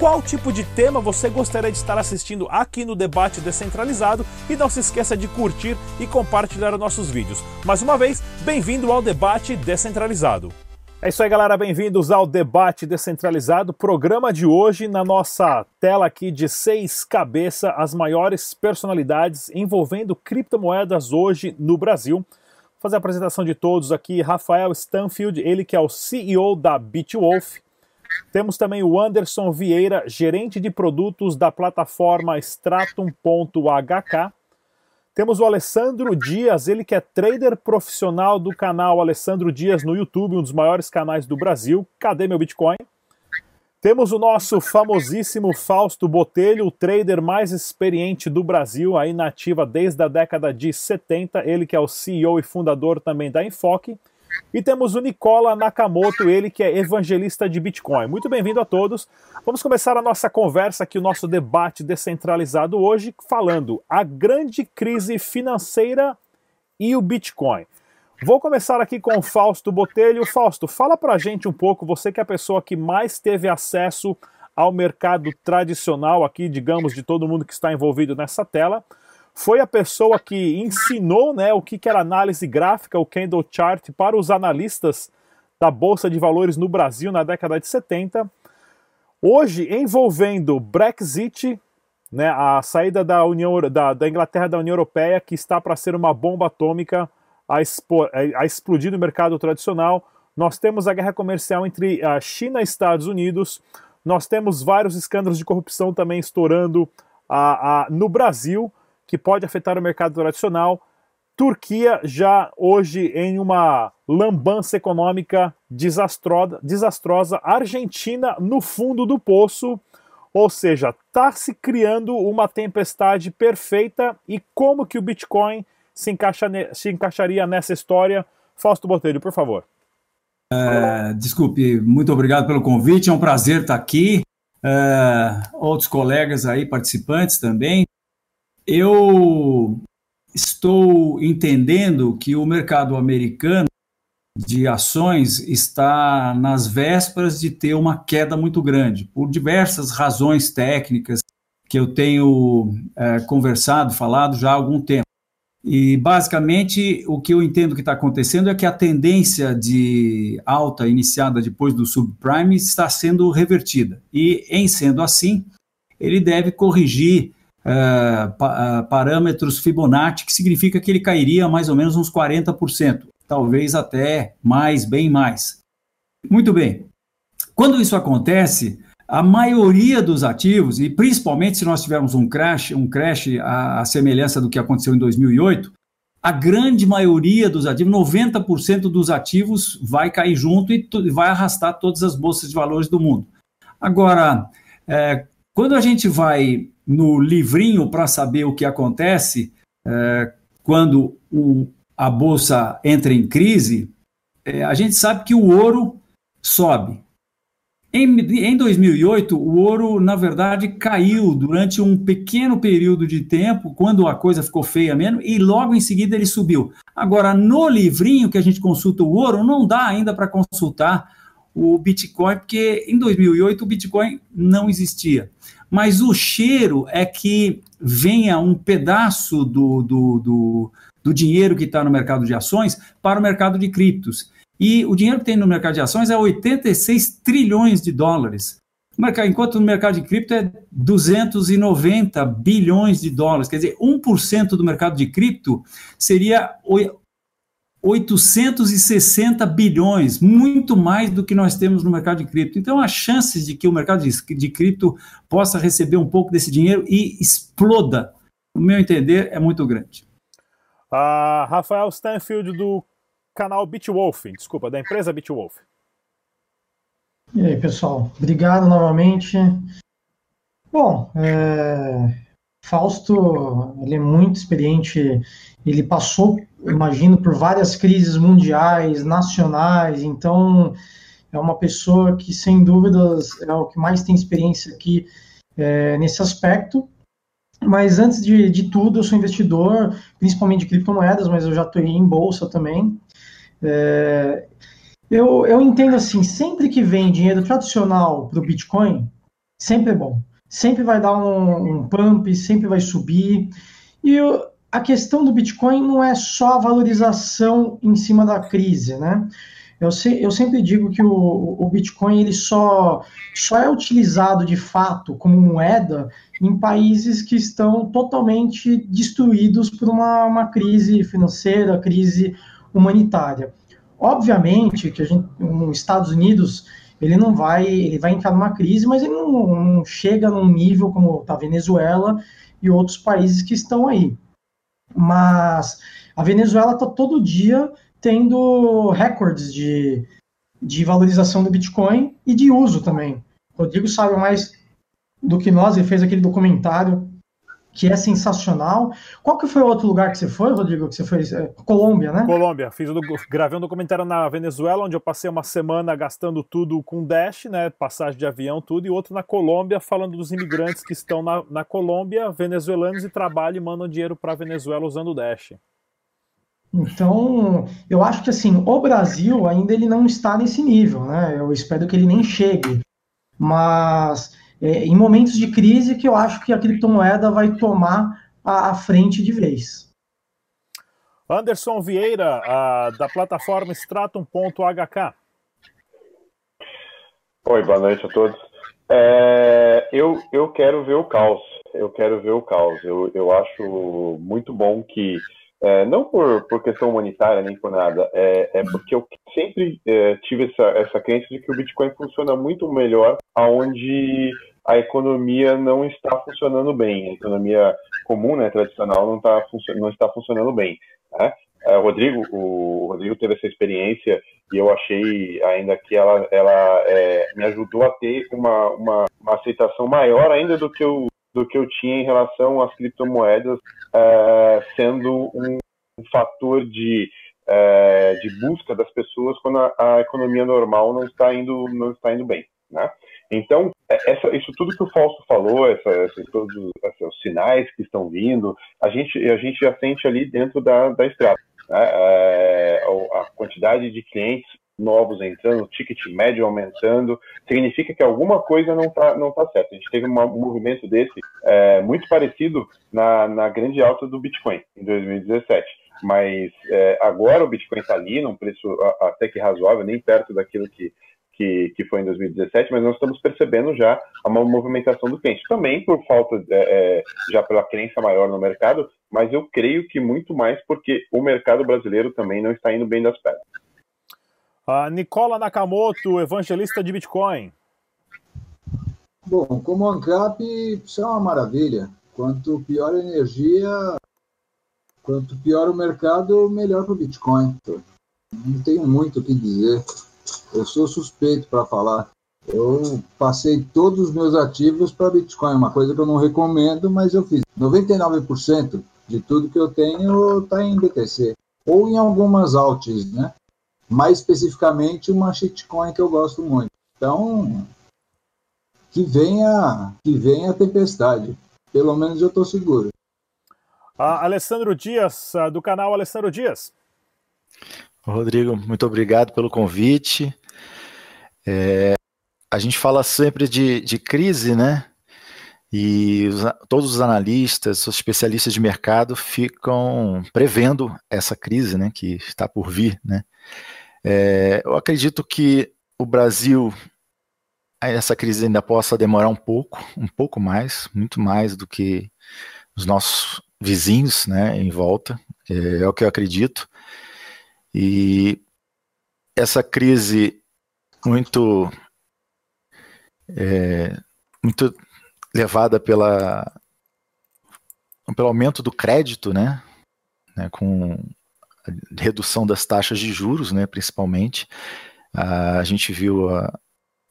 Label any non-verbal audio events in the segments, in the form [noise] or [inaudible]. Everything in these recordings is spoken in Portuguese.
qual tipo de tema você gostaria de estar assistindo aqui no Debate Descentralizado e não se esqueça de curtir e compartilhar nossos vídeos. Mais uma vez, bem-vindo ao Debate Descentralizado. É isso aí, galera. Bem-vindos ao Debate Descentralizado. Programa de hoje, na nossa tela aqui de seis cabeças, as maiores personalidades envolvendo criptomoedas hoje no Brasil. Vou fazer a apresentação de todos aqui. Rafael Stanfield, ele que é o CEO da Bitwolf. Temos também o Anderson Vieira, gerente de produtos da plataforma Stratum.hk. Temos o Alessandro Dias, ele que é trader profissional do canal Alessandro Dias no YouTube, um dos maiores canais do Brasil. Cadê meu Bitcoin? Temos o nosso famosíssimo Fausto Botelho, o trader mais experiente do Brasil, aí nativa desde a década de 70, ele que é o CEO e fundador também da Enfoque. E temos o Nicola Nakamoto, ele que é evangelista de Bitcoin. Muito bem-vindo a todos. Vamos começar a nossa conversa aqui, o nosso debate descentralizado hoje, falando a grande crise financeira e o Bitcoin. Vou começar aqui com o Fausto Botelho. Fausto, fala pra gente um pouco, você que é a pessoa que mais teve acesso ao mercado tradicional aqui, digamos, de todo mundo que está envolvido nessa tela foi a pessoa que ensinou né, o que era análise gráfica, o candle chart, para os analistas da Bolsa de Valores no Brasil na década de 70. Hoje, envolvendo Brexit, né, a saída da, União, da, da Inglaterra da União Europeia, que está para ser uma bomba atômica a, a explodir no mercado tradicional. Nós temos a guerra comercial entre a China e Estados Unidos. Nós temos vários escândalos de corrupção também estourando a, a, no Brasil que pode afetar o mercado tradicional. Turquia já hoje em uma lambança econômica desastrosa, desastrosa. Argentina no fundo do poço, ou seja, está se criando uma tempestade perfeita. E como que o Bitcoin se, encaixa, se encaixaria nessa história? Fausto Botelho, por favor. É, desculpe, muito obrigado pelo convite, é um prazer estar aqui. É, outros colegas aí, participantes também eu estou entendendo que o mercado americano de ações está nas vésperas de ter uma queda muito grande, por diversas razões técnicas que eu tenho é, conversado, falado já há algum tempo. E, basicamente, o que eu entendo que está acontecendo é que a tendência de alta iniciada depois do subprime está sendo revertida. E, em sendo assim, ele deve corrigir uh, parâmetros Fibonacci, que significa que ele cairia mais ou menos uns 40%, talvez até mais, bem mais. Muito bem. Quando isso acontece, a maioria dos ativos, e principalmente se nós tivermos um crash, um crash à, à semelhança do que aconteceu em 2008, a grande maioria dos ativos, 90% dos ativos vai cair junto e vai arrastar todas as bolsas de valores do mundo. Agora, é, quando a gente vai no livrinho para saber o que acontece é, quando o, a bolsa entra em crise, é, a gente sabe que o ouro sobe. Em, em 2008, o ouro, na verdade, caiu durante um pequeno período de tempo, quando a coisa ficou feia mesmo, e logo em seguida ele subiu. Agora, no livrinho que a gente consulta o ouro, não dá ainda para consultar o Bitcoin, porque em 2008 o Bitcoin não existia mas o cheiro é que venha um pedaço do, do, do, do dinheiro que está no mercado de ações para o mercado de criptos. E o dinheiro que tem no mercado de ações é 86 trilhões de dólares. Enquanto no mercado de cripto é 290 bilhões de dólares. Quer dizer, 1% do mercado de cripto seria 860 bilhões, muito mais do que nós temos no mercado de cripto. Então, as chances de que o mercado de, de cripto possa receber um pouco desse dinheiro e exploda, no meu entender, é muito grande. Uh, Rafael Stanfield, do canal Bitwolf, desculpa, da empresa Bitwolf. E aí, pessoal, obrigado novamente. Bom, é... Fausto, ele é muito experiente, ele passou, imagino, por várias crises mundiais, nacionais, então é uma pessoa que, sem dúvidas, é o que mais tem experiência aqui é, nesse aspecto. Mas antes de, de, tudo, eu sou investidor, principalmente de criptomoedas, mas eu já estou em bolsa também. É, eu, eu entendo assim, sempre que vem dinheiro tradicional para o Bitcoin, sempre é bom. Sempre vai dar um, um pump, sempre vai subir. E eu, a questão do Bitcoin não é só a valorização em cima da crise, né? Eu, eu sempre digo que o, o, Bitcoin ele só, só é utilizado de fato como moeda em países que estão totalmente destruídos por uma, uma crise financeira, crise humanitária. Obviamente que a gente, nos Estados Unidos ele não vai, ele vai entrar numa crise, mas ele não, não chega num nível como a Venezuela e outros países que estão aí. Mas a Venezuela está todo dia tendo recordes de, de valorização do Bitcoin e de uso também. O Rodrigo sabe mais do que nós, ele fez aquele documentário que é sensacional. Qual que foi o outro lugar que você foi, Rodrigo? Que você foi? É, Colômbia, né? Colômbia. Fiz gravei um documentário na Venezuela, onde eu passei uma semana gastando tudo com Dash, né? Passagem de avião, tudo, e outro na Colômbia, falando dos imigrantes que estão na, na Colômbia, venezuelanos, e trabalham e mandam dinheiro para a Venezuela usando o Dash. Então, eu acho que assim, o Brasil ainda ele não está nesse nível, né? Eu espero que ele nem chegue. Mas é, em momentos de crise que eu acho que a criptomoeda vai tomar a, a frente de vez. Anderson Vieira, a, da plataforma Stratum.hk. Oi, boa noite a todos. É, eu, eu quero ver o caos. Eu quero ver o caos. Eu, eu acho muito bom que é, não por, por questão humanitária nem por nada, é, é porque eu sempre é, tive essa, essa crença de que o Bitcoin funciona muito melhor aonde a economia não está funcionando bem, a economia comum, né, tradicional, não, tá, não está funcionando bem. Né? É, o Rodrigo, o Rodrigo teve essa experiência e eu achei ainda que ela, ela é, me ajudou a ter uma, uma, uma aceitação maior ainda do que eu do que eu tinha em relação às criptomoedas é, sendo um, um, fator de, é, de busca das pessoas quando a, a, economia normal não está indo não está indo bem, né? Então é, essa, isso tudo que o Fausto falou, essa, essa, todos os sinais que estão vindo, a gente a gente já sente ali dentro da, da estrada. Né? É, a quantidade de clientes novos entrando, o ticket médio aumentando, significa que alguma coisa não está não tá certa. A gente teve um movimento desse é, muito parecido na, na grande alta do Bitcoin em 2017. Mas é, agora o Bitcoin está ali num preço até que razoável, nem perto daquilo que, que, que, foi em 2017, mas nós estamos percebendo já uma movimentação do cliente. Também por falta, é, é, já pela crença maior no mercado, mas eu creio que muito mais porque o mercado brasileiro também não está indo bem das pernas. A Nicola Nakamoto, evangelista de Bitcoin. Bom, como ANCAP, isso é uma maravilha. Quanto pior a energia, quanto pior o mercado, melhor para o Bitcoin. Não tenho muito o que dizer. Eu sou suspeito para falar. Eu passei todos os meus ativos para Bitcoin, uma coisa que eu não recomendo, mas eu fiz. 99% de tudo que eu tenho está em BTC ou em algumas alts, né? mais especificamente uma shitcoin que eu gosto muito. Então, que venha, que venha a tempestade. Pelo menos eu estou seguro. Ah, Alessandro Dias, do canal Alessandro Dias. Rodrigo, muito obrigado pelo convite. É, a gente fala sempre de, de crise, né? E os, todos os analistas, os especialistas de mercado ficam prevendo essa crise, né, que está por vir, né? É, eu acredito que o Brasil, essa crise ainda possa demorar um pouco, um pouco mais, muito mais do que os nossos vizinhos né, em volta, é, é o que eu acredito. E essa crise muito, é, muito levada pela, pelo aumento do crédito, né, né com redução das taxas de juros, né, principalmente. a gente viu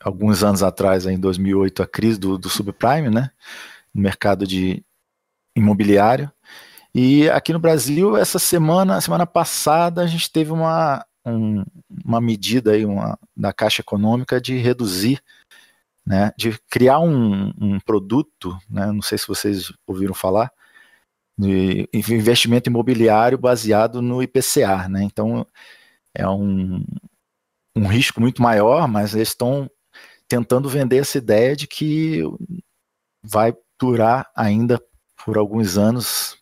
alguns anos atrás, em 2008, a crise do, do subprime, né, no mercado de imobiliário. E aqui no Brasil, essa semana, semana passada, a gente teve uma, um, uma medida aí, uma, da Caixa Econômica de reduzir, né, de criar um, um produto, né, não sei se vocês ouviram falar, de investimento imobiliário baseado no IPCA, né? Então é um, um risco muito maior, mas eles estão tentando vender essa ideia de que vai durar ainda por alguns anos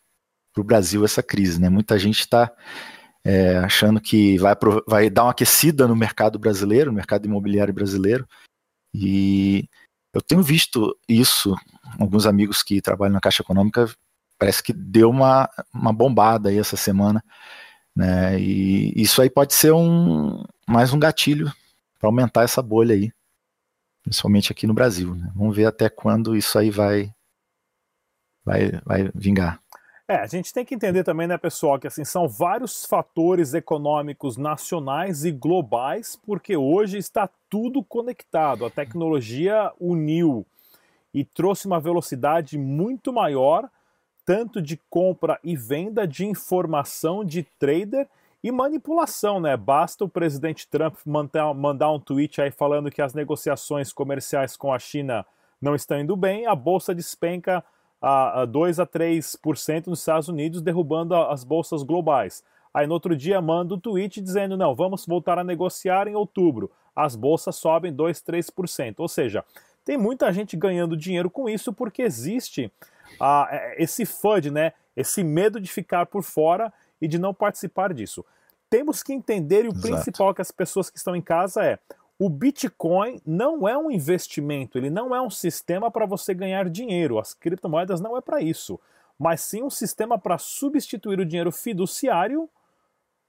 para o Brasil essa crise, né? Muita gente está é, achando que vai, vai dar uma aquecida no mercado brasileiro, no mercado imobiliário brasileiro, e eu tenho visto isso, alguns amigos que trabalham na Caixa Econômica, parece que deu uma, uma bombada aí essa semana, né? E isso aí pode ser um mais um gatilho para aumentar essa bolha aí, principalmente aqui no Brasil. Né? Vamos ver até quando isso aí vai vai, vai vingar. É, a gente tem que entender também, né, pessoal, que assim são vários fatores econômicos nacionais e globais, porque hoje está tudo conectado. A tecnologia uniu e trouxe uma velocidade muito maior, tanto de compra e venda de informação de trader e manipulação, né? Basta o presidente Trump mandar, um tweet aí falando que as negociações comerciais com a China não estão indo bem, a bolsa despenca a, a 2 a 3% nos Estados Unidos, derrubando as bolsas globais. Aí no outro dia manda um tweet dizendo: não, vamos voltar a negociar em outubro. As bolsas sobem 2, 3%. Ou seja, tem muita gente ganhando dinheiro com isso porque existe ah, esse FUD, né? esse medo de ficar por fora e de não participar disso. Temos que entender, e o Exato. principal que as pessoas que estão em casa é: o Bitcoin não é um investimento, ele não é um sistema para você ganhar dinheiro. As criptomoedas não é para isso, mas sim um sistema para substituir o dinheiro fiduciário,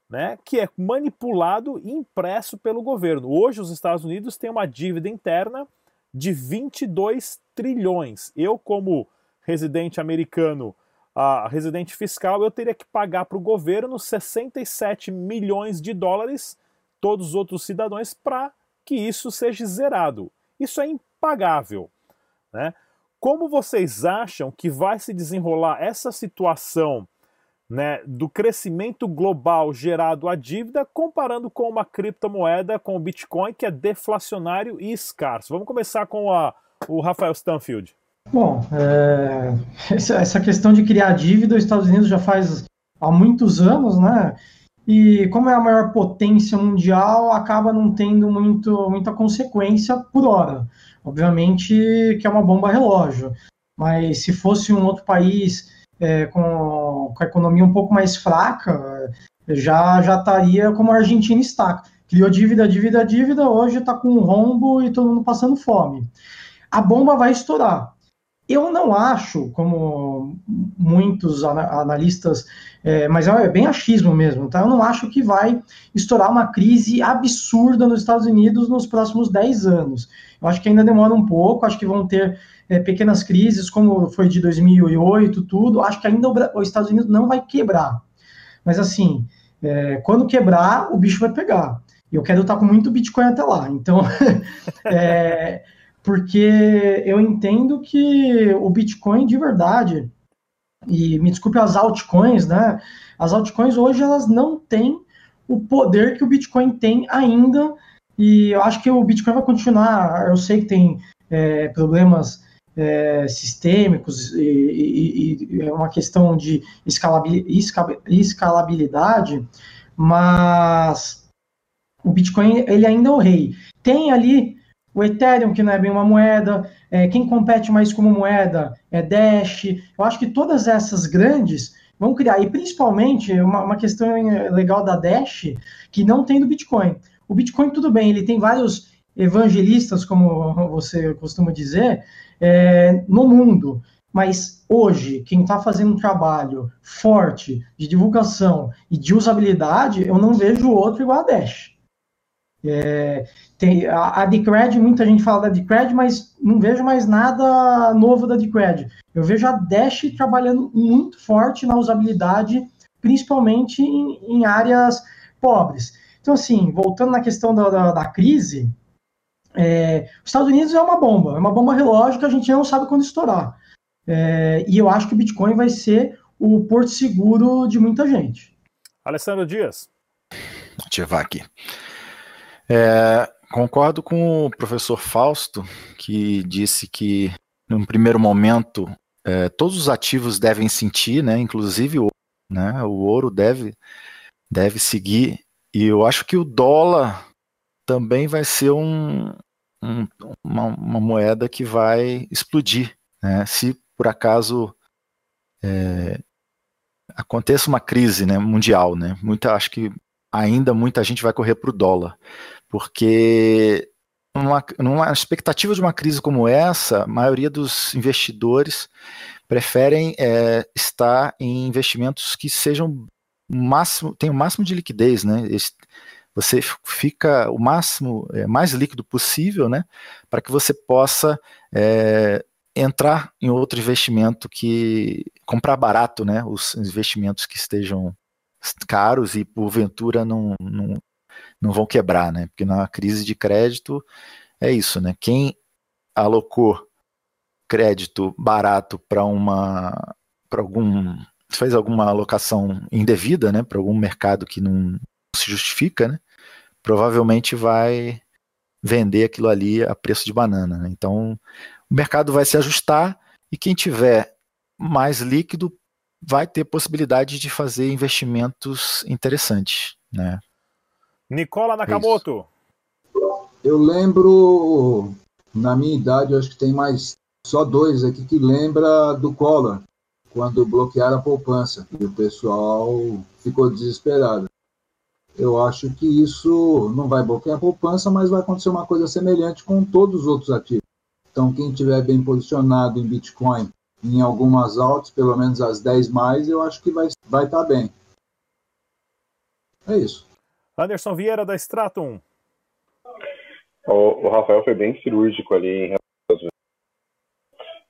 né, que é manipulado e impresso pelo governo. Hoje os Estados Unidos têm uma dívida interna de 22 trilhões. Eu como residente americano, uh, residente fiscal, eu teria que pagar para o governo 67 milhões de dólares, todos os outros cidadãos, para que isso seja zerado. Isso é impagável. Né? Como vocês acham que vai se desenrolar essa situação né, do crescimento global gerado à dívida, comparando com uma criptomoeda, com o Bitcoin, que é deflacionário e escasso? Vamos começar com a, o Rafael Stanfield. Bom, é, essa questão de criar dívida, os Estados Unidos já faz há muitos anos, né? E como é a maior potência mundial, acaba não tendo muito, muita consequência por hora. Obviamente que é uma bomba relógio, mas se fosse um outro país é, com, com a economia um pouco mais fraca, já já estaria como a Argentina está. Criou dívida, dívida, dívida, hoje está com um rombo e todo mundo passando fome. A bomba vai estourar. Eu não acho, como muitos analistas, é, mas é bem achismo mesmo, tá? Eu não acho que vai estourar uma crise absurda nos Estados Unidos nos próximos 10 anos. Eu acho que ainda demora um pouco, acho que vão ter é, pequenas crises, como foi de 2008, tudo. Acho que ainda os Estados Unidos não vai quebrar. Mas assim, é, quando quebrar, o bicho vai pegar. E eu quero estar com muito Bitcoin até lá. Então, [laughs] é, porque eu entendo que o Bitcoin de verdade, e me desculpe as altcoins, né? As altcoins hoje elas não têm o poder que o Bitcoin tem ainda, e eu acho que o Bitcoin vai continuar. Eu sei que tem é, problemas é, sistêmicos e, e, e, é uma questão de escalabilidade, mas o Bitcoin ele ainda é o rei. Tem ali o Ethereum, que não é bem uma moeda, é, quem compete mais como moeda é Dash. Eu acho que todas essas grandes vão criar, e principalmente uma, uma questão legal da Dash, que não tem do Bitcoin. O Bitcoin, tudo bem, ele tem vários evangelistas, como você costuma dizer, é, no mundo. Mas hoje, quem está fazendo um trabalho forte de divulgação e de usabilidade, eu não vejo outro igual a Dash. É, tem, a, a Decred, muita gente fala da Decred, mas não vejo mais nada novo da Decred. Eu vejo a Dash trabalhando muito forte na usabilidade, principalmente em, em áreas pobres. Então, assim, voltando na questão da, da, da crise, É, os Estados Unidos é uma bomba, é uma bomba relógio que a gente não sabe quando estourar. É, e eu acho que o Bitcoin vai ser o porto seguro de muita gente. Alessandro Dias. Ativar aqui. É, concordo com o professor Fausto, que disse que, no primeiro momento, é, todos os ativos devem sentir, né, inclusive o, né, o ouro deve, deve seguir. E eu acho que o dólar também vai ser um, um, uma, uma, moeda que vai explodir. Né? Se por acaso é, aconteça uma crise né, mundial, né? Muita, acho que ainda muita gente vai correr para o dólar, porque numa, numa expectativa de uma crise como essa, a maioria dos investidores preferem é, estar em investimentos que sejam máximo, tem o máximo de liquidez, né? Você fica o máximo, é, mais líquido possível, né? Para que você possa é, entrar em outro investimento que comprar barato, né? Os investimentos que estejam caros e porventura não, não, não vão quebrar, né? Porque na crise de crédito é isso, né? Quem alocou crédito barato para uma para algum fez alguma alocação indevida, né, para algum mercado que não se justifica, né, provavelmente vai vender aquilo ali a preço de banana. Né? Então, o mercado vai se ajustar e quem tiver mais líquido vai ter possibilidade de fazer investimentos interessantes, né? Nicola Nakamoto. Eu lembro, na minha idade, acho que tem mais só dois aqui que lembra do Collor, quando bloquearam a poupança e o pessoal ficou desesperado. Eu acho que isso não vai bloquear a poupança, mas vai acontecer uma coisa semelhante com todos os outros ativos. Então, quem estiver bem posicionado em Bitcoin, em algumas altas, pelo menos as 10 mais, eu acho que vai estar vai tá bem. É isso. Anderson Vieira, da Stratum. O, o Rafael foi bem cirúrgico ali em relação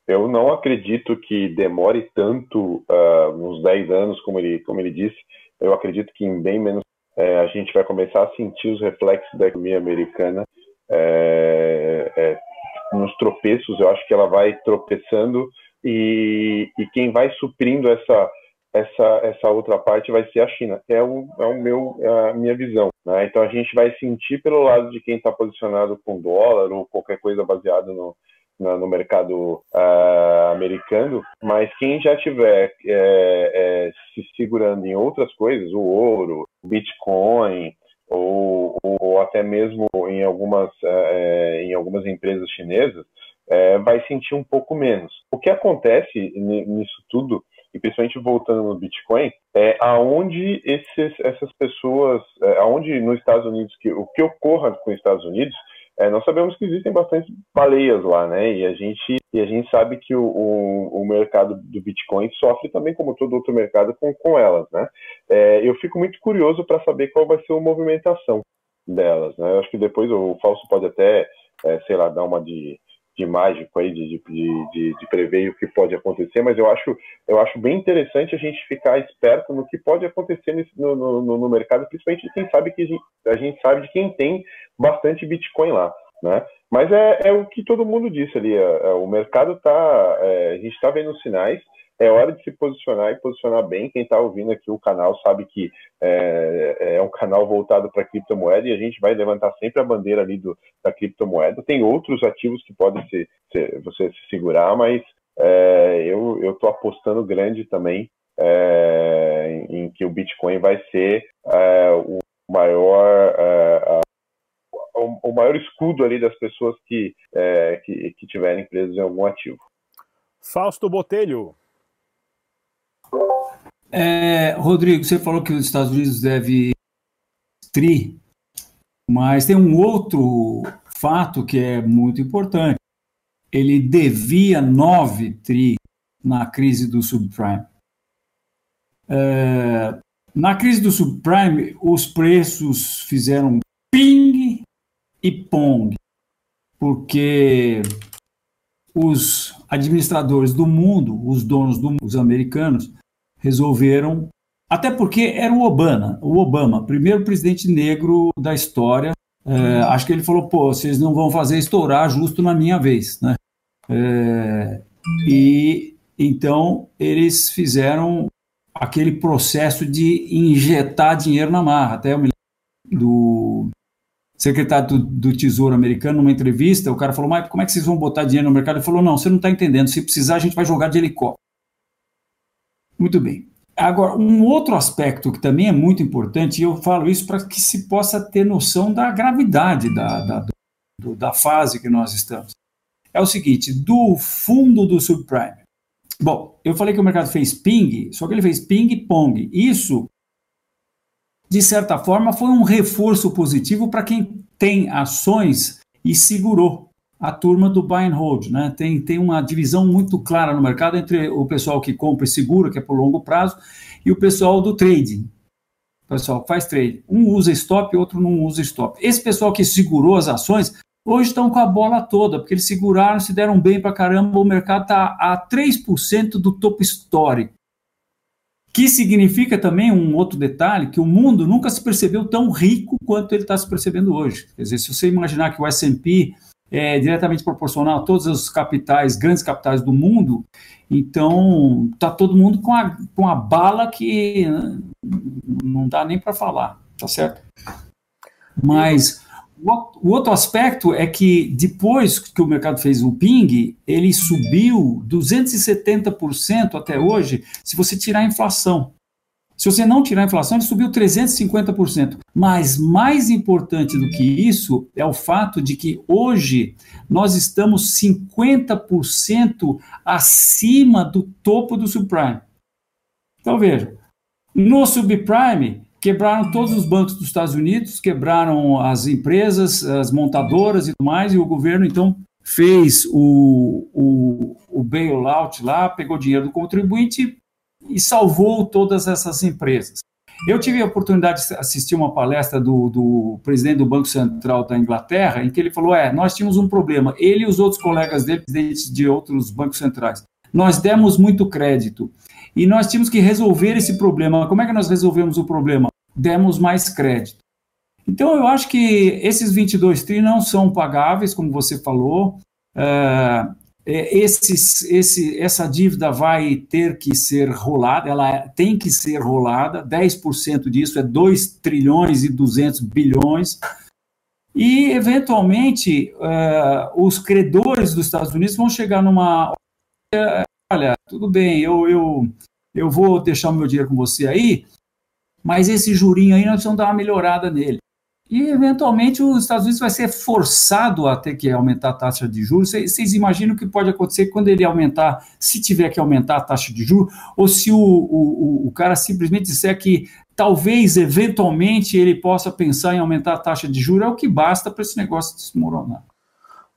eu não acredito que demore tanto, uh, uns 10 anos, como ele, como ele disse. Eu acredito que em bem menos é, a gente vai começar a sentir os reflexos da economia americana é, é, nos tropeços. Eu acho que ela vai tropeçando e, e quem vai suprindo essa, essa, essa outra parte vai ser a China. É o, é o meu, é a minha visão. Né? Então a gente vai sentir pelo lado de quem está posicionado com dólar ou qualquer coisa baseada no, no mercado uh, americano, mas quem já tiver é, é, se segurando em outras coisas, o ouro, Bitcoin, ou, ou até mesmo em algumas, é, em algumas empresas chinesas, é, vai sentir um pouco menos. O que acontece nisso tudo, e principalmente voltando no Bitcoin, é aonde esses, essas pessoas, é, aonde nos Estados Unidos, que, o que ocorra com os Estados Unidos, é, nós sabemos que existem bastante baleias lá, né? E a gente, e a gente sabe que o, o, o mercado do Bitcoin sofre também, como todo outro mercado, com, com elas, né? É, eu fico muito curioso para saber qual vai ser a movimentação delas, né? Eu acho que depois o Falso pode até, é, sei lá, dar uma de, de mágico aí, de, de, de, de, prever o que pode acontecer, mas eu acho, eu acho bem interessante a gente ficar esperto no que pode acontecer nesse, no, no, no, mercado, principalmente quem sabe que a gente, a gente sabe de quem tem bastante Bitcoin lá, né? Mas é, é o que todo mundo disse ali, é, é o mercado está, é, a gente está vendo sinais, é hora de se posicionar e posicionar bem. Quem está ouvindo aqui o canal sabe que é, é um canal voltado para criptomoeda e a gente vai levantar sempre a bandeira ali do, da criptomoeda. Tem outros ativos que podem ser, ser você se segurar, mas é, eu estou apostando grande também é, em, em, que o Bitcoin vai ser é, o maior é, o, maior escudo ali das pessoas que, que, que tiverem presas em algum ativo. Fausto Botelho. É, Rodrigo, você falou que os Estados Unidos deve tri, mas tem um outro fato que é muito importante. Ele devia 9 tri na crise do subprime. É, na crise do subprime, os preços fizeram ping e pong, porque os administradores do mundo, os donos do americanos, resolveram, até porque era o Obama, o Obama, primeiro presidente negro da história É, acho que ele falou, pô, vocês não vão fazer estourar justo na minha vez, né? É, e então eles fizeram aquele processo de injetar dinheiro na marra. Até eu me lembro do secretário do, do, Tesouro americano, numa entrevista, o cara falou, mas como é que vocês vão botar dinheiro no mercado? Ele falou, não, você não está entendendo, se precisar a gente vai jogar de helicóptero. Muito bem. Agora, um outro aspecto que também é muito importante, e eu falo isso para que se possa ter noção da gravidade da, da, do, da fase que nós estamos, é o seguinte, do fundo do subprime. Bom, eu falei que o mercado fez ping, só que ele fez ping-pong. Isso de certa forma, foi um reforço positivo para quem tem ações e segurou a turma do buy and hold. Né? Tem, tem uma divisão muito clara no mercado entre o pessoal que compra e segura, que é por longo prazo, e o pessoal do trading. O pessoal faz trade. Um usa stop, outro não usa stop. Esse pessoal que segurou as ações, hoje estão com a bola toda, porque eles seguraram, se deram bem para caramba, o mercado está a 3% do topo histórico. Que significa também um outro detalhe, que o mundo nunca se percebeu tão rico quanto ele está se percebendo hoje. Quer dizer, se você imaginar que o S&P é diretamente proporcional a todos os capitais, grandes capitais do mundo, então está todo mundo com a, com a bala que não dá nem para falar, tá certo? Mas o outro aspecto é que depois que o mercado fez o ping, ele subiu 270% até hoje, se você tirar a inflação. Se você não tirar a inflação, ele subiu 350%. Mas mais importante do que isso é o fato de que hoje nós estamos 50% acima do topo do subprime. Então veja, no subprime quebraram todos os bancos dos Estados Unidos, quebraram as empresas, as montadoras e tudo mais, e o governo então fez o, o, o bailout lá, pegou dinheiro do contribuinte e salvou todas essas empresas. Eu tive a oportunidade de assistir uma palestra do, do, presidente do Banco Central da Inglaterra, em que ele falou: é, nós tínhamos um problema, ele e os outros colegas dele, presidentes de outros bancos centrais. Nós demos muito crédito e nós tínhamos que resolver esse problema. Como é que nós resolvemos o problema? Demos mais crédito. Então, eu acho que esses 22 tri não são pagáveis, como você falou. É, é, esses, esse, essa dívida vai ter que ser rolada, ela tem que ser rolada, 10% disso é 2 trilhões e 200 bilhões, e, eventualmente, os credores dos Estados Unidos vão chegar numa olha, tudo bem, eu, eu, eu vou deixar o meu dinheiro com você aí, mas esse jurinho aí nós precisamos dar uma melhorada nele. E, eventualmente, os Estados Unidos vai ser forçado a ter que aumentar a taxa de juros. Vocês imaginam o que pode acontecer quando ele aumentar, se tiver que aumentar a taxa de juros, ou se o, o, o cara simplesmente disser que talvez, eventualmente, ele possa pensar em aumentar a taxa de juros, é o que basta para esse negócio desmoronar.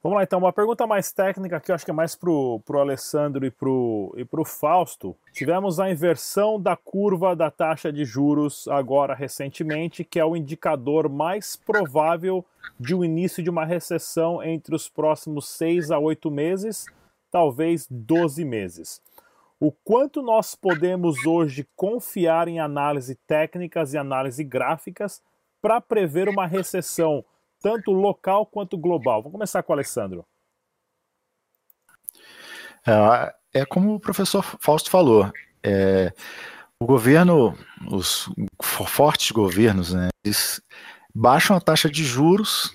Vamos lá, então, uma pergunta mais técnica que eu acho que é mais para o Alessandro e para o e pro Fausto. Tivemos a inversão da curva da taxa de juros agora recentemente, que é o indicador mais provável de um início de uma recessão entre os próximos seis a oito meses, talvez 12 meses. O quanto nós podemos hoje confiar em análise técnicas e análise gráficas para prever uma recessão tanto local quanto global? Vamos começar com o Alessandro. É, é como o professor Fausto falou. É, o governo, os fortes governos, né, eles baixam a taxa de juros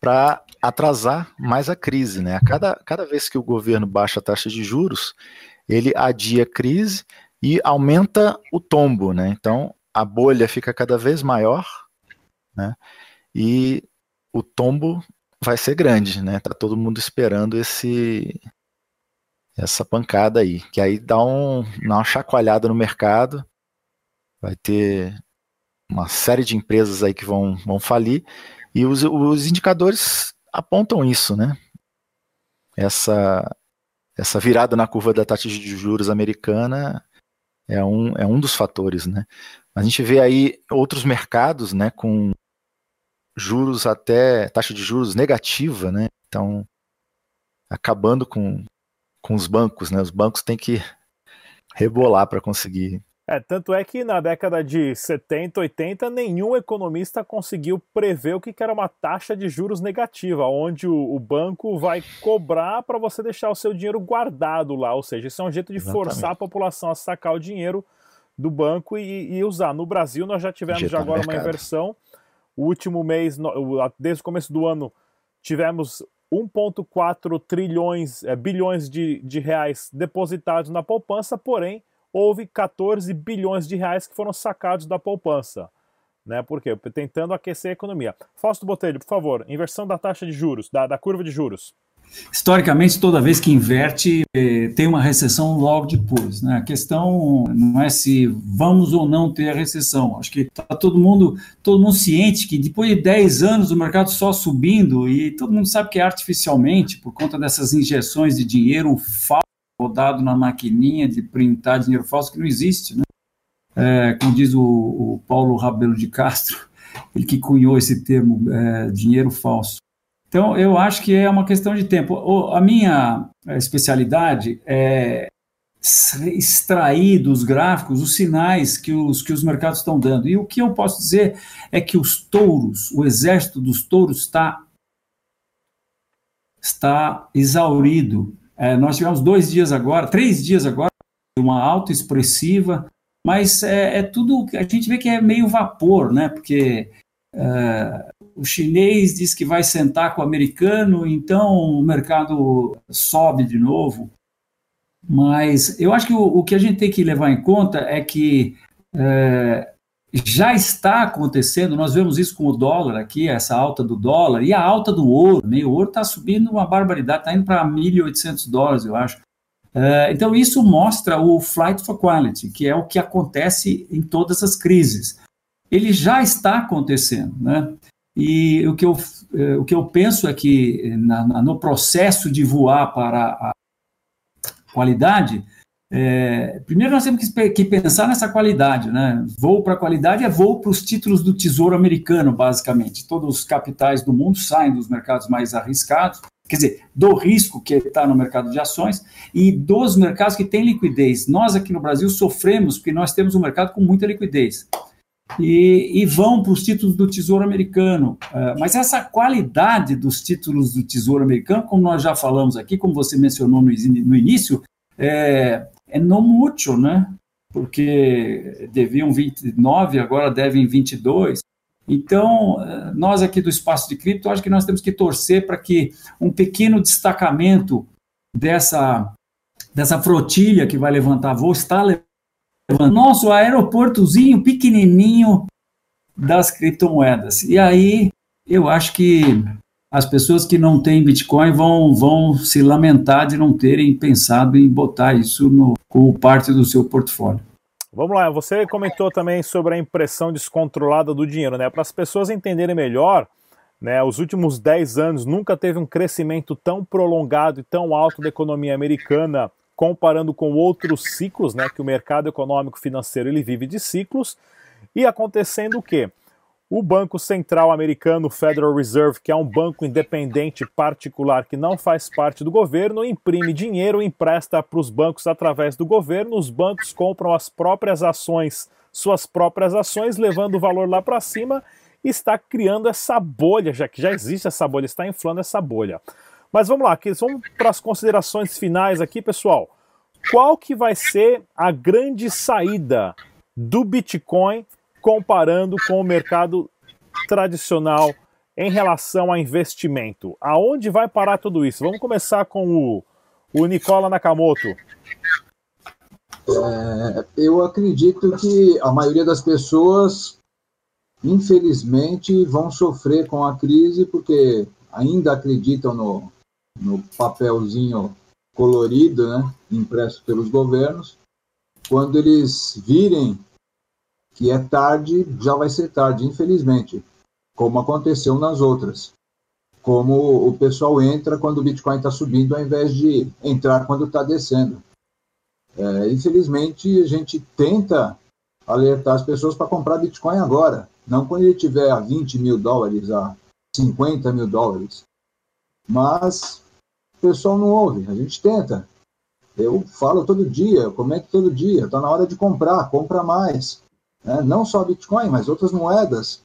para atrasar mais a crise. Né? Cada, cada vez que o governo baixa a taxa de juros, ele adia a crise e aumenta o tombo. Né? Então, a bolha fica cada vez maior né? e o tombo vai ser grande, né? Tá todo mundo esperando esse essa pancada aí, que aí dá, um, dá uma chacoalhada no mercado, vai ter uma série de empresas aí que vão, vão falir, e os, os indicadores apontam isso, né? Essa, essa virada na curva da taxa de juros americana é um, é um dos fatores, né? A gente vê aí outros mercados, né, com juros até taxa de juros negativa, né? Então, acabando com, com os bancos, né? Os bancos têm que rebolar para conseguir É, tanto é que na década de 70, 80, nenhum economista conseguiu prever o que era uma taxa de juros negativa, onde o, o banco vai cobrar para você deixar o seu dinheiro guardado lá. Ou seja, isso é um jeito de Exatamente. forçar a população a sacar o dinheiro do banco e, e usar. No Brasil, nós já tivemos já agora uma inversão. O último mês, desde o começo do ano, tivemos 1,4 trilhões, é, bilhões de, de reais depositados na poupança, porém houve 14 bilhões de reais que foram sacados da poupança. Né? Por quê? Tentando aquecer a economia. Fausto Botelho, por favor, inversão da taxa de juros, da, da curva de juros. Historicamente, toda vez que inverte, eh, tem uma recessão logo depois. Né? A questão não é se vamos ou não ter a recessão. Acho que está todo mundo, todo mundo ciente que depois de 10 anos o mercado só subindo, e todo mundo sabe que é artificialmente, por conta dessas injeções de dinheiro falso rodado na maquininha de printar dinheiro falso que não existe, né? É, como diz o, o, Paulo Rabelo de Castro, ele que cunhou esse termo, é, dinheiro falso. Então, eu acho que é uma questão de tempo. A minha especialidade é extrair dos gráficos os sinais que os, que os mercados estão dando. E o que eu posso dizer é que os touros, o exército dos touros está, está exaurido. É, nós tivemos dois dias agora, três dias agora, uma alta expressiva, mas é, é, tudo, a gente vê que é meio vapor, né? Porque o chinês diz que vai sentar com o americano, então o mercado sobe de novo. Mas eu acho que o, o que a gente tem que levar em conta é que é, já está acontecendo, nós vemos isso com o dólar aqui, essa alta do dólar, e a alta do ouro, o ouro está subindo uma barbaridade, está indo para 1.800 dólares, eu acho. Uh, então, isso mostra o flight for quality, que é o que acontece em todas as crises. Ele já está acontecendo, né? E o que eu, uh, o que eu penso é que na, na, no processo de voar para a qualidade, é, primeiro nós temos que, que, pensar nessa qualidade, né? Voo para qualidade é voo para os títulos do Tesouro Americano, basicamente. Todos os capitais do mundo saem dos mercados mais arriscados, quer dizer, do risco que está no mercado de ações e dos mercados que têm liquidez. Nós aqui no Brasil sofremos porque nós temos um mercado com muita liquidez. E, e vão para os títulos do Tesouro Americano. Uh, mas essa qualidade dos títulos do Tesouro Americano, como nós já falamos aqui, como você mencionou no, no início, é, é não mútuo, né? Porque deviam 29, agora devem 22. Então, nós aqui do espaço de cripto, acho que nós temos que torcer para que um pequeno destacamento dessa, dessa flotilha que vai levantar voo está nosso aeroportozinho pequenininho das criptomoedas. E aí, eu acho que as pessoas que não têm Bitcoin vão, vão se lamentar de não terem pensado em botar isso no, como parte do seu portfólio. Vamos lá, você comentou também sobre a impressão descontrolada do dinheiro, né? Para as pessoas entenderem melhor, né, os últimos 10 anos nunca teve um crescimento tão prolongado e tão alto da economia americana comparando com outros ciclos, né, que o mercado econômico financeiro ele vive de ciclos, e acontecendo o quê? O Banco Central Americano, Federal Reserve, que é um banco independente particular que não faz parte do governo, imprime dinheiro empresta para os bancos através do governo. Os bancos compram as próprias ações, suas próprias ações, levando o valor lá para cima e está criando essa bolha, já que já existe essa bolha, está inflando essa bolha. Mas vamos lá, vamos para as considerações finais aqui, pessoal. Qual que vai ser a grande saída do Bitcoin comparando com o mercado tradicional em relação a investimento. Aonde vai parar tudo isso? Vamos começar com o, o Nicola Nakamoto. É, eu acredito que a maioria das pessoas, infelizmente, vão sofrer com a crise porque ainda acreditam no, no papelzinho colorido, né, impresso pelos governos. Quando eles virem que é tarde, já vai ser tarde, infelizmente, como aconteceu nas outras. Como o pessoal entra quando o Bitcoin está subindo, ao invés de entrar quando está descendo. É, infelizmente, a gente tenta alertar as pessoas para comprar Bitcoin agora, não quando ele tiver a 20 mil dólares, a 50 mil dólares. Mas pessoal não ouve, a gente tenta. Eu falo todo dia, comento todo dia, está na hora de comprar, compra mais. Né? Não só Bitcoin, mas outras moedas,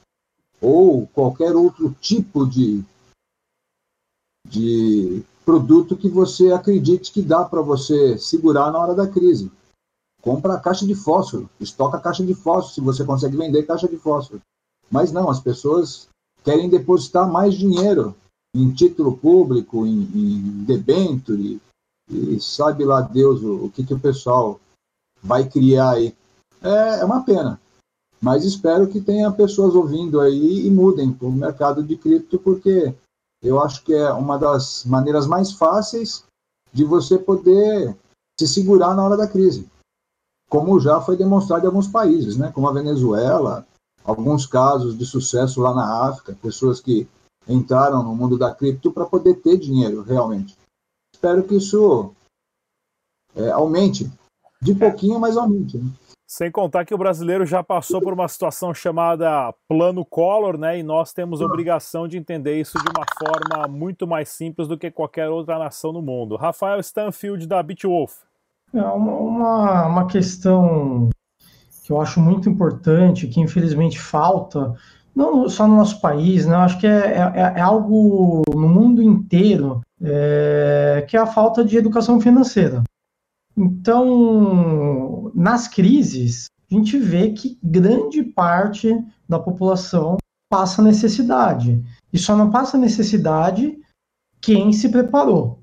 ou qualquer outro tipo de, de produto que você acredite que dá para você segurar na hora da crise. Compra a caixa de fósforo, estoca a caixa de fósforo, se você consegue vender caixa de fósforo. Mas não, as pessoas querem depositar mais dinheiro em título público, em, em debenture, e sabe lá Deus o, o que, que o pessoal vai criar aí. É, é uma pena. Mas espero que tenha pessoas ouvindo aí e mudem para o mercado de cripto, porque eu acho que é uma das maneiras mais fáceis de você poder se segurar na hora da crise. Como já foi demonstrado em alguns países, né? como a Venezuela, alguns casos de sucesso lá na África, pessoas que entraram no mundo da cripto para poder ter dinheiro realmente. Espero que isso é, aumente, de pouquinho, mas aumente. Né? Sem contar que o brasileiro já passou por uma situação chamada plano Collor, né? E nós temos obrigação de entender isso de uma forma muito mais simples do que qualquer outra nação no mundo. Rafael Stanfield, da Bitwolf. É uma, uma questão que eu acho muito importante, que infelizmente falta, não só no nosso país, né? Acho que é, é, é algo no mundo inteiro, é, que é a falta de educação financeira. Então, nas crises, a gente vê que grande parte da população passa necessidade. E só não passa necessidade quem se preparou.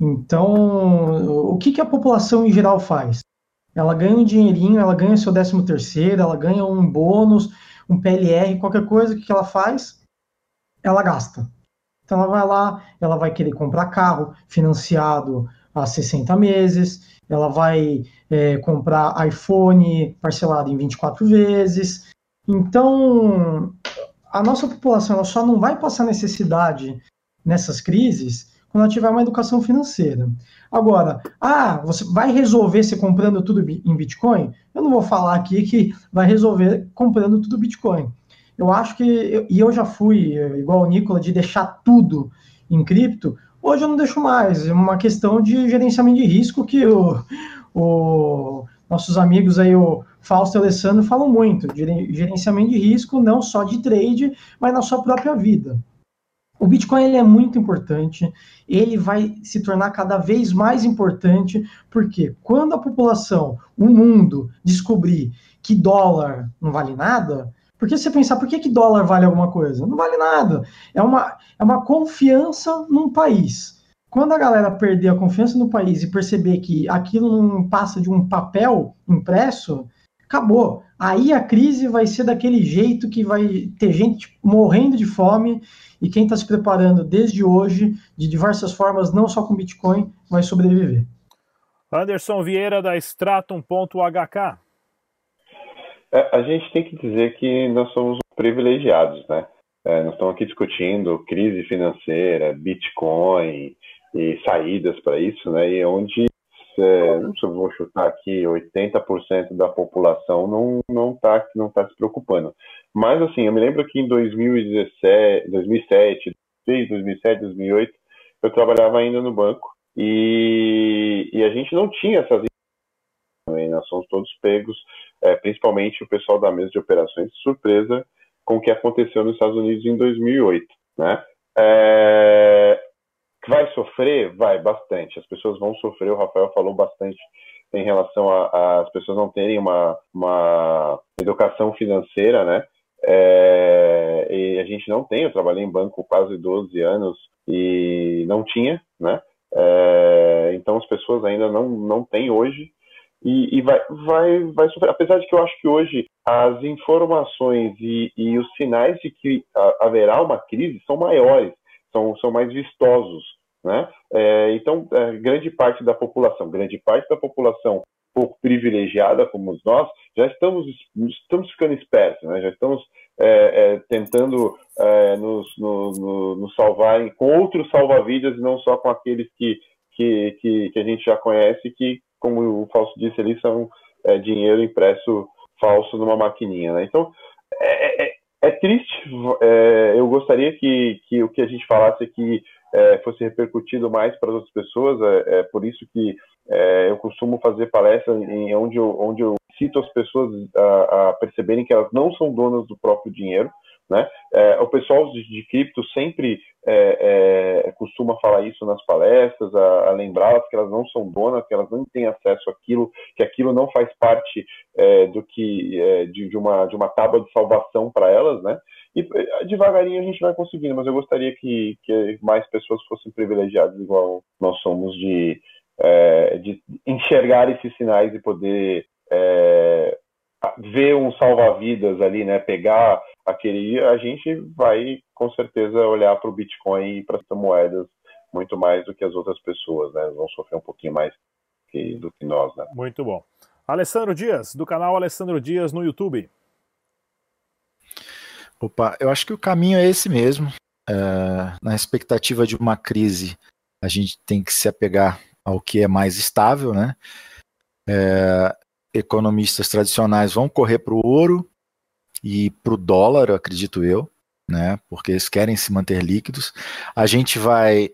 Então, o que, que a população em geral faz? Ela ganha um dinheirinho, ela ganha seu décimo terceiro, ela ganha um bônus, um PLR, qualquer coisa, o que, ela faz? Ela gasta. Então ela vai lá, ela vai querer comprar carro financiado a 60 meses, ela vai é, comprar iPhone parcelado em 24 vezes. Então, a nossa população ela só não vai passar necessidade nessas crises ela tiver uma educação financeira. Agora, ah, você vai resolver se comprando tudo em Bitcoin? Eu não vou falar aqui que vai resolver comprando tudo Bitcoin. Eu acho que, e eu já fui, igual o Nicola, de deixar tudo em cripto, Hoje eu não deixo mais, é uma questão de gerenciamento de risco que o, o nossos amigos aí, o Fausto e o Alessandro, falam muito, gerenciamento de risco, não só de trade, mas na sua própria vida. O Bitcoin ele é muito importante, ele vai se tornar cada vez mais importante, porque quando a população, o mundo, descobrir que dólar não vale nada, porque você pensar, por que, que dólar vale alguma coisa? Não vale nada. É uma, é uma confiança num país. Quando a galera perder a confiança no país e perceber que aquilo não passa de um papel impresso, acabou. Aí a crise vai ser daquele jeito que vai ter gente morrendo de fome e quem está se preparando desde hoje, de diversas formas, não só com Bitcoin, vai sobreviver. Anderson Vieira da Stratum.hk. É, a gente tem que dizer que nós somos privilegiados, né? É, nós estamos aqui discutindo crise financeira, Bitcoin e saídas para isso, né? E onde, é, não sei, vou chutar aqui, 80% da população não não está não tá se preocupando. Mas assim, eu me lembro que em 2017, 2007, 2007, 2008, eu trabalhava ainda no banco e, e a gente não tinha essas nós somos todos pegos é, principalmente o pessoal da mesa de operações, surpresa com o que aconteceu nos Estados Unidos em 2008. Né? É... Vai sofrer? Vai, bastante. As pessoas vão sofrer, o Rafael falou bastante em relação às pessoas não terem uma, uma educação financeira, né? É, e a gente não tem, eu trabalhei em banco quase 12 anos e não tinha, né? É, então as pessoas ainda não, não têm hoje e, e vai, vai, vai sofrer. Apesar de que eu acho que hoje as informações e, e os sinais de que haverá uma crise são maiores, são, são mais vistosos. Né? É, então, é, grande parte da população, grande parte da população pouco privilegiada como nós, já estamos, estamos ficando espertos, né? já estamos é, é, tentando é, nos, no, no, nos salvar com outros salva-vidas e não só com aqueles que, que, que, que, a gente já conhece que como o Falso disse ali, são é, dinheiro impresso falso numa maquininha. Né? Então, é, é, triste. É, eu gostaria que, que o que a gente falasse aqui é, fosse repercutido mais para as outras pessoas. É, é, por isso que é, eu costumo fazer palestras em onde eu, onde eu cito as pessoas a, a perceberem que elas não são donas do próprio dinheiro, né? É, o pessoal de, de cripto sempre é, é, costuma falar isso nas palestras, a, a lembrá-las que elas não são donas, que elas não têm acesso àquilo, que aquilo não faz parte é, do que é, de, de, uma, de uma tábua de salvação para elas, né? E é, devagarinho a gente vai conseguindo, mas eu gostaria que, que mais pessoas fossem privilegiadas igual nós somos de, de enxergar esses sinais e poder ver um salva-vidas ali, né? Pegar aquele, a gente vai com certeza olhar para o Bitcoin e para as moedas muito mais do que as outras pessoas, né? Vão sofrer um pouquinho mais que, do que nós, né? Muito bom. Alessandro Dias, do canal Alessandro Dias no YouTube. Opa, eu acho que o caminho é esse mesmo. É, na expectativa de uma crise, a gente tem que se apegar ao que é mais estável, né? É, economistas tradicionais vão correr para o ouro e para o dólar, acredito eu, né? Porque eles querem se manter líquidos. A gente vai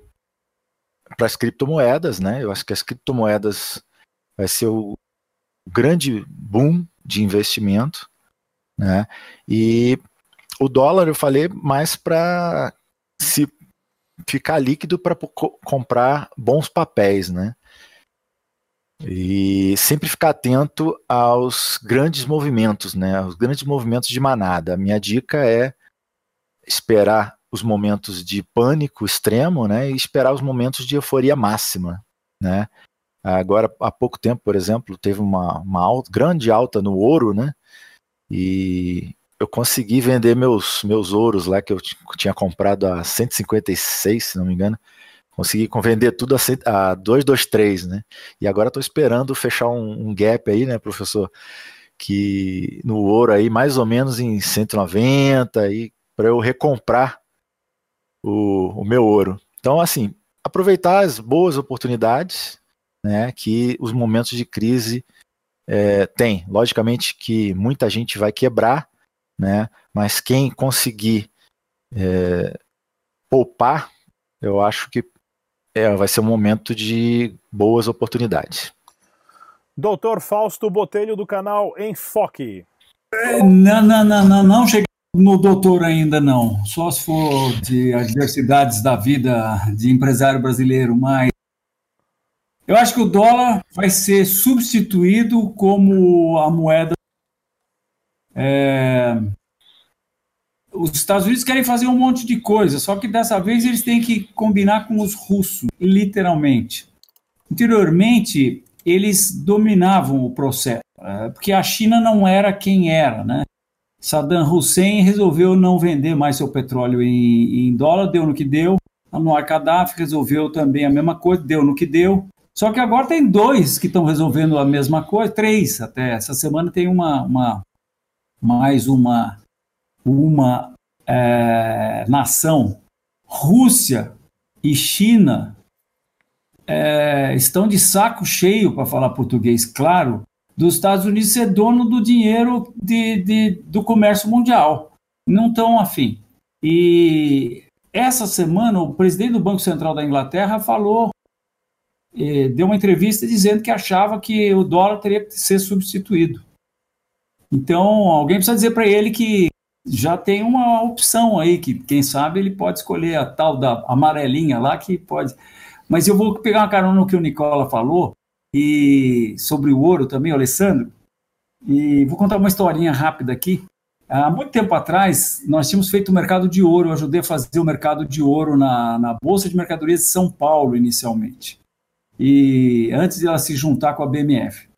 para as criptomoedas, né? Eu acho que as criptomoedas vai ser o grande boom de investimento, né? E o dólar eu falei mais para se ficar líquido para comprar bons papéis, né? E sempre ficar atento aos grandes movimentos, né? Os grandes movimentos de manada. A minha dica é esperar os momentos de pânico extremo, né? E esperar os momentos de euforia máxima, né? Agora, há pouco tempo, por exemplo, teve uma, uma alta, grande alta no ouro, né? E eu consegui vender meus, meus ouros lá que eu tinha comprado a 156, se não me engano, consegui vender tudo a, a 223, né? E agora estou esperando fechar um, um, gap aí, né, professor? Que no ouro aí, mais ou menos em 190 aí, para eu recomprar o, o meu ouro. Então, assim, aproveitar as boas oportunidades, né, que os momentos de crise é, tem. Logicamente que muita gente vai quebrar, né, mas quem conseguir é, poupar, eu acho que é, vai ser um momento de boas oportunidades. Doutor Fausto Botelho, do canal Enfoque. É, não, não, não, não, não cheguei no doutor ainda não, só se for de adversidades da vida de empresário brasileiro, mas eu acho que o dólar vai ser substituído como a moeda é, os Estados Unidos querem fazer um monte de coisa, só que dessa vez eles têm que combinar com os russos, literalmente. Anteriormente, eles dominavam o processo, é, porque a China não era quem era, né? Saddam Hussein resolveu não vender mais seu petróleo em, em dólar, deu no que deu. Anwar Gaddafi resolveu também a mesma coisa, deu no que deu. Só que agora tem dois que estão resolvendo a mesma coisa, três até. Essa semana tem uma, uma mais uma uma é, nação, Rússia e China, é, estão de saco cheio, para falar português claro, dos Estados Unidos ser dono do dinheiro de, de, do comércio mundial. Não estão afim. E essa semana, o presidente do Banco Central da Inglaterra falou, eh, deu uma entrevista dizendo que achava que o dólar teria que ser substituído. Então, alguém precisa dizer para ele que já tem uma opção aí que, quem sabe, ele pode escolher a tal da amarelinha lá que pode. Mas eu vou pegar uma carona no que o Nicola falou e sobre o ouro também, o Alessandro. E vou contar uma historinha rápida aqui. Há muito tempo atrás, nós tínhamos feito o mercado de ouro. Eu ajudei a fazer o mercado de ouro na, na Bolsa de Mercadorias de São Paulo, inicialmente. E antes de ela se juntar com a BMF.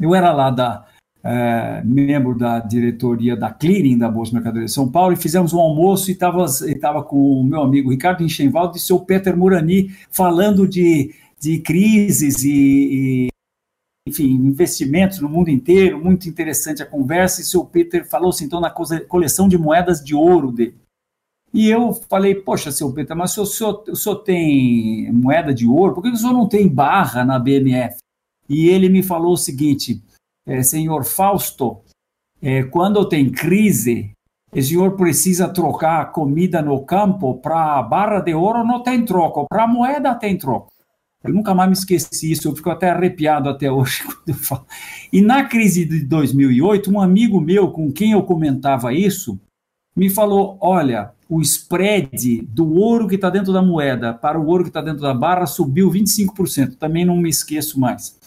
Eu era lá da, é, membro da diretoria da Clearing da Bolsa Mercadoria de São Paulo, e fizemos um almoço e estava com o meu amigo Ricardo Enchenvaldo e seu Peter Murani falando de, de crises e, e, enfim, investimentos no mundo inteiro, muito interessante a conversa, e seu Peter falou-se então na coleção de moedas de ouro dele. E eu falei, poxa, seu Peter, mas o senhor, o senhor tem moeda de ouro, por que o senhor não tem barra na BMF? E ele me falou o seguinte, é, senhor Fausto, é, quando tem crise, o senhor precisa trocar comida no campo para barra de ouro, não tem troco, para moeda tem troco. Eu nunca mais me esqueci isso, eu fico até arrepiado até hoje [laughs] quando eu falo. E na crise de 2008, um amigo meu com quem eu comentava isso me falou: olha, o spread do ouro que está dentro da moeda para o ouro que está dentro da barra subiu 25%. Também não me esqueço mais.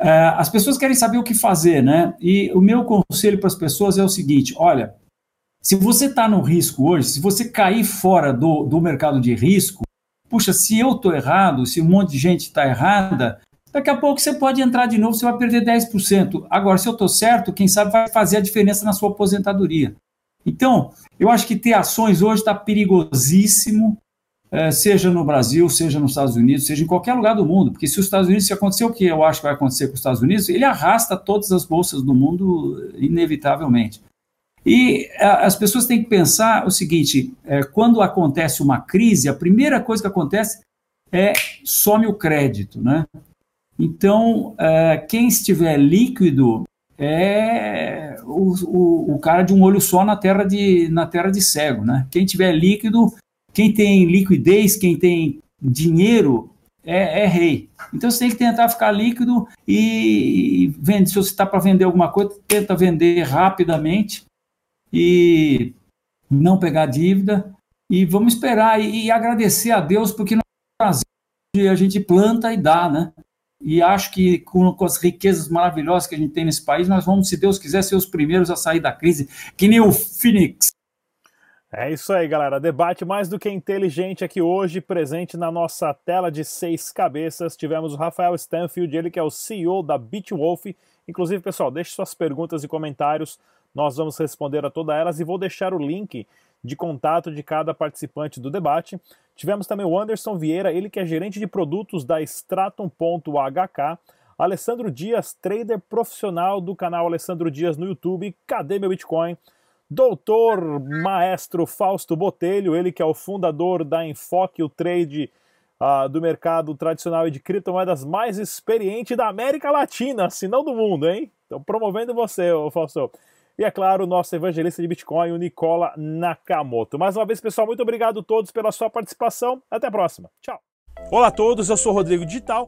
Uh, as pessoas querem saber o que fazer, né? E o meu conselho para as pessoas é o seguinte: olha, se você está no risco hoje, se você cair fora do, do mercado de risco, puxa, se eu estou errado, se um monte de gente está errada, daqui a pouco você pode entrar de novo, você vai perder 10%. Agora, se eu estou certo, quem sabe vai fazer a diferença na sua aposentadoria. Então, eu acho que ter ações hoje está perigosíssimo, é, seja no Brasil, seja nos Estados Unidos, seja em qualquer lugar do mundo, porque se os Estados Unidos, se acontecer o que eu acho que vai acontecer com os Estados Unidos, ele arrasta todas as bolsas do mundo inevitavelmente. E as pessoas têm que pensar o seguinte: é, quando acontece uma crise, a primeira coisa que acontece é some o crédito, né? Então, é, quem estiver líquido é o, o, o, cara de um olho só na terra de, na terra de cego, né? Quem tiver líquido, quem tem liquidez, quem tem dinheiro, é, é rei. Então você tem que tentar ficar líquido e, vende. Se você está para vender alguma coisa, tenta vender rapidamente e não pegar dívida. E vamos esperar e, e agradecer a Deus, porque no Brasil a gente planta e dá, né? E acho que com, com, as riquezas maravilhosas que a gente tem nesse país, nós vamos, se Deus quiser, ser os primeiros a sair da crise, que nem o Phoenix. É isso aí, galera. Debate mais do que inteligente aqui hoje, presente na nossa tela de seis cabeças. Tivemos o Rafael Stanfield, ele que é o CEO da Bitwolf. Inclusive, pessoal, deixe suas perguntas e comentários. Nós vamos responder a todas elas e vou deixar o link de contato de cada participante do debate. Tivemos também o Anderson Vieira, ele que é gerente de produtos da Stratum.hk. Alessandro Dias, trader profissional do canal Alessandro Dias no YouTube. Cadê meu Bitcoin? Doutor Maestro Fausto Botelho, ele que é o fundador da Enfoque, o trade uh, do mercado tradicional e de criptomoedas mais experiente da América Latina, se não do mundo, hein? Então, promovendo você, Fausto. E é claro, o nosso evangelista de Bitcoin, o Nicola Nakamoto. Mais uma vez, pessoal, muito obrigado a todos pela sua participação. Até a próxima. Tchau. Olá a todos, eu sou o Rodrigo Digital